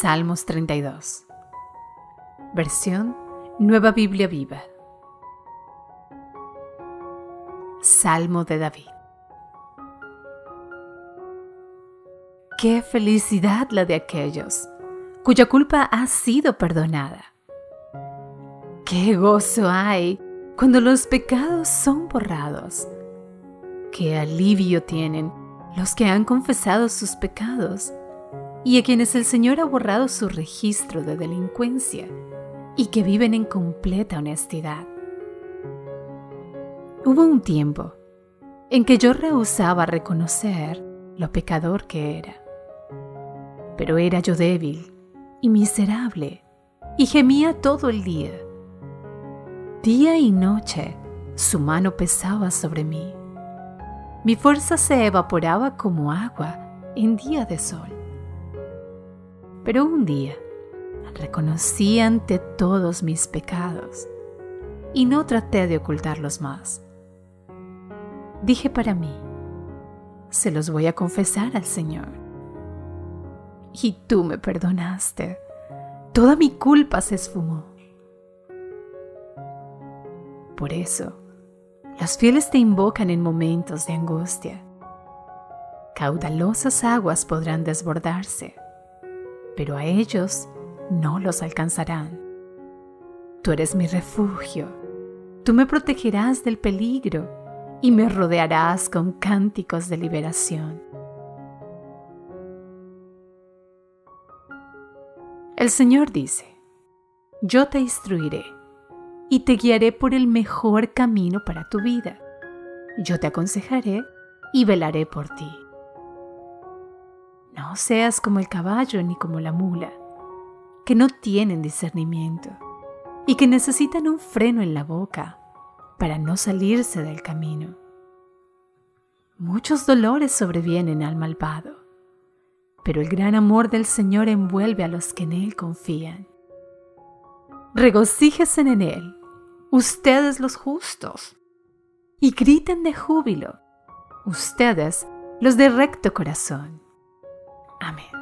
Salmos 32. Versión Nueva Biblia Viva. Salmo de David. Qué felicidad la de aquellos cuya culpa ha sido perdonada. Qué gozo hay cuando los pecados son borrados. Qué alivio tienen los que han confesado sus pecados y a quienes el Señor ha borrado su registro de delincuencia y que viven en completa honestidad. Hubo un tiempo en que yo rehusaba reconocer lo pecador que era. Pero era yo débil y miserable y gemía todo el día. Día y noche su mano pesaba sobre mí. Mi fuerza se evaporaba como agua en día de sol. Pero un día reconocí ante todos mis pecados y no traté de ocultarlos más. Dije para mí, se los voy a confesar al Señor. Y tú me perdonaste. Toda mi culpa se esfumó. Por eso, los fieles te invocan en momentos de angustia. Caudalosas aguas podrán desbordarse pero a ellos no los alcanzarán. Tú eres mi refugio, tú me protegerás del peligro y me rodearás con cánticos de liberación. El Señor dice, yo te instruiré y te guiaré por el mejor camino para tu vida. Yo te aconsejaré y velaré por ti. Seas como el caballo ni como la mula, que no tienen discernimiento y que necesitan un freno en la boca para no salirse del camino. Muchos dolores sobrevienen al malvado, pero el gran amor del Señor envuelve a los que en Él confían. Regocíjese en Él, ustedes los justos, y griten de júbilo, ustedes los de recto corazón Amén.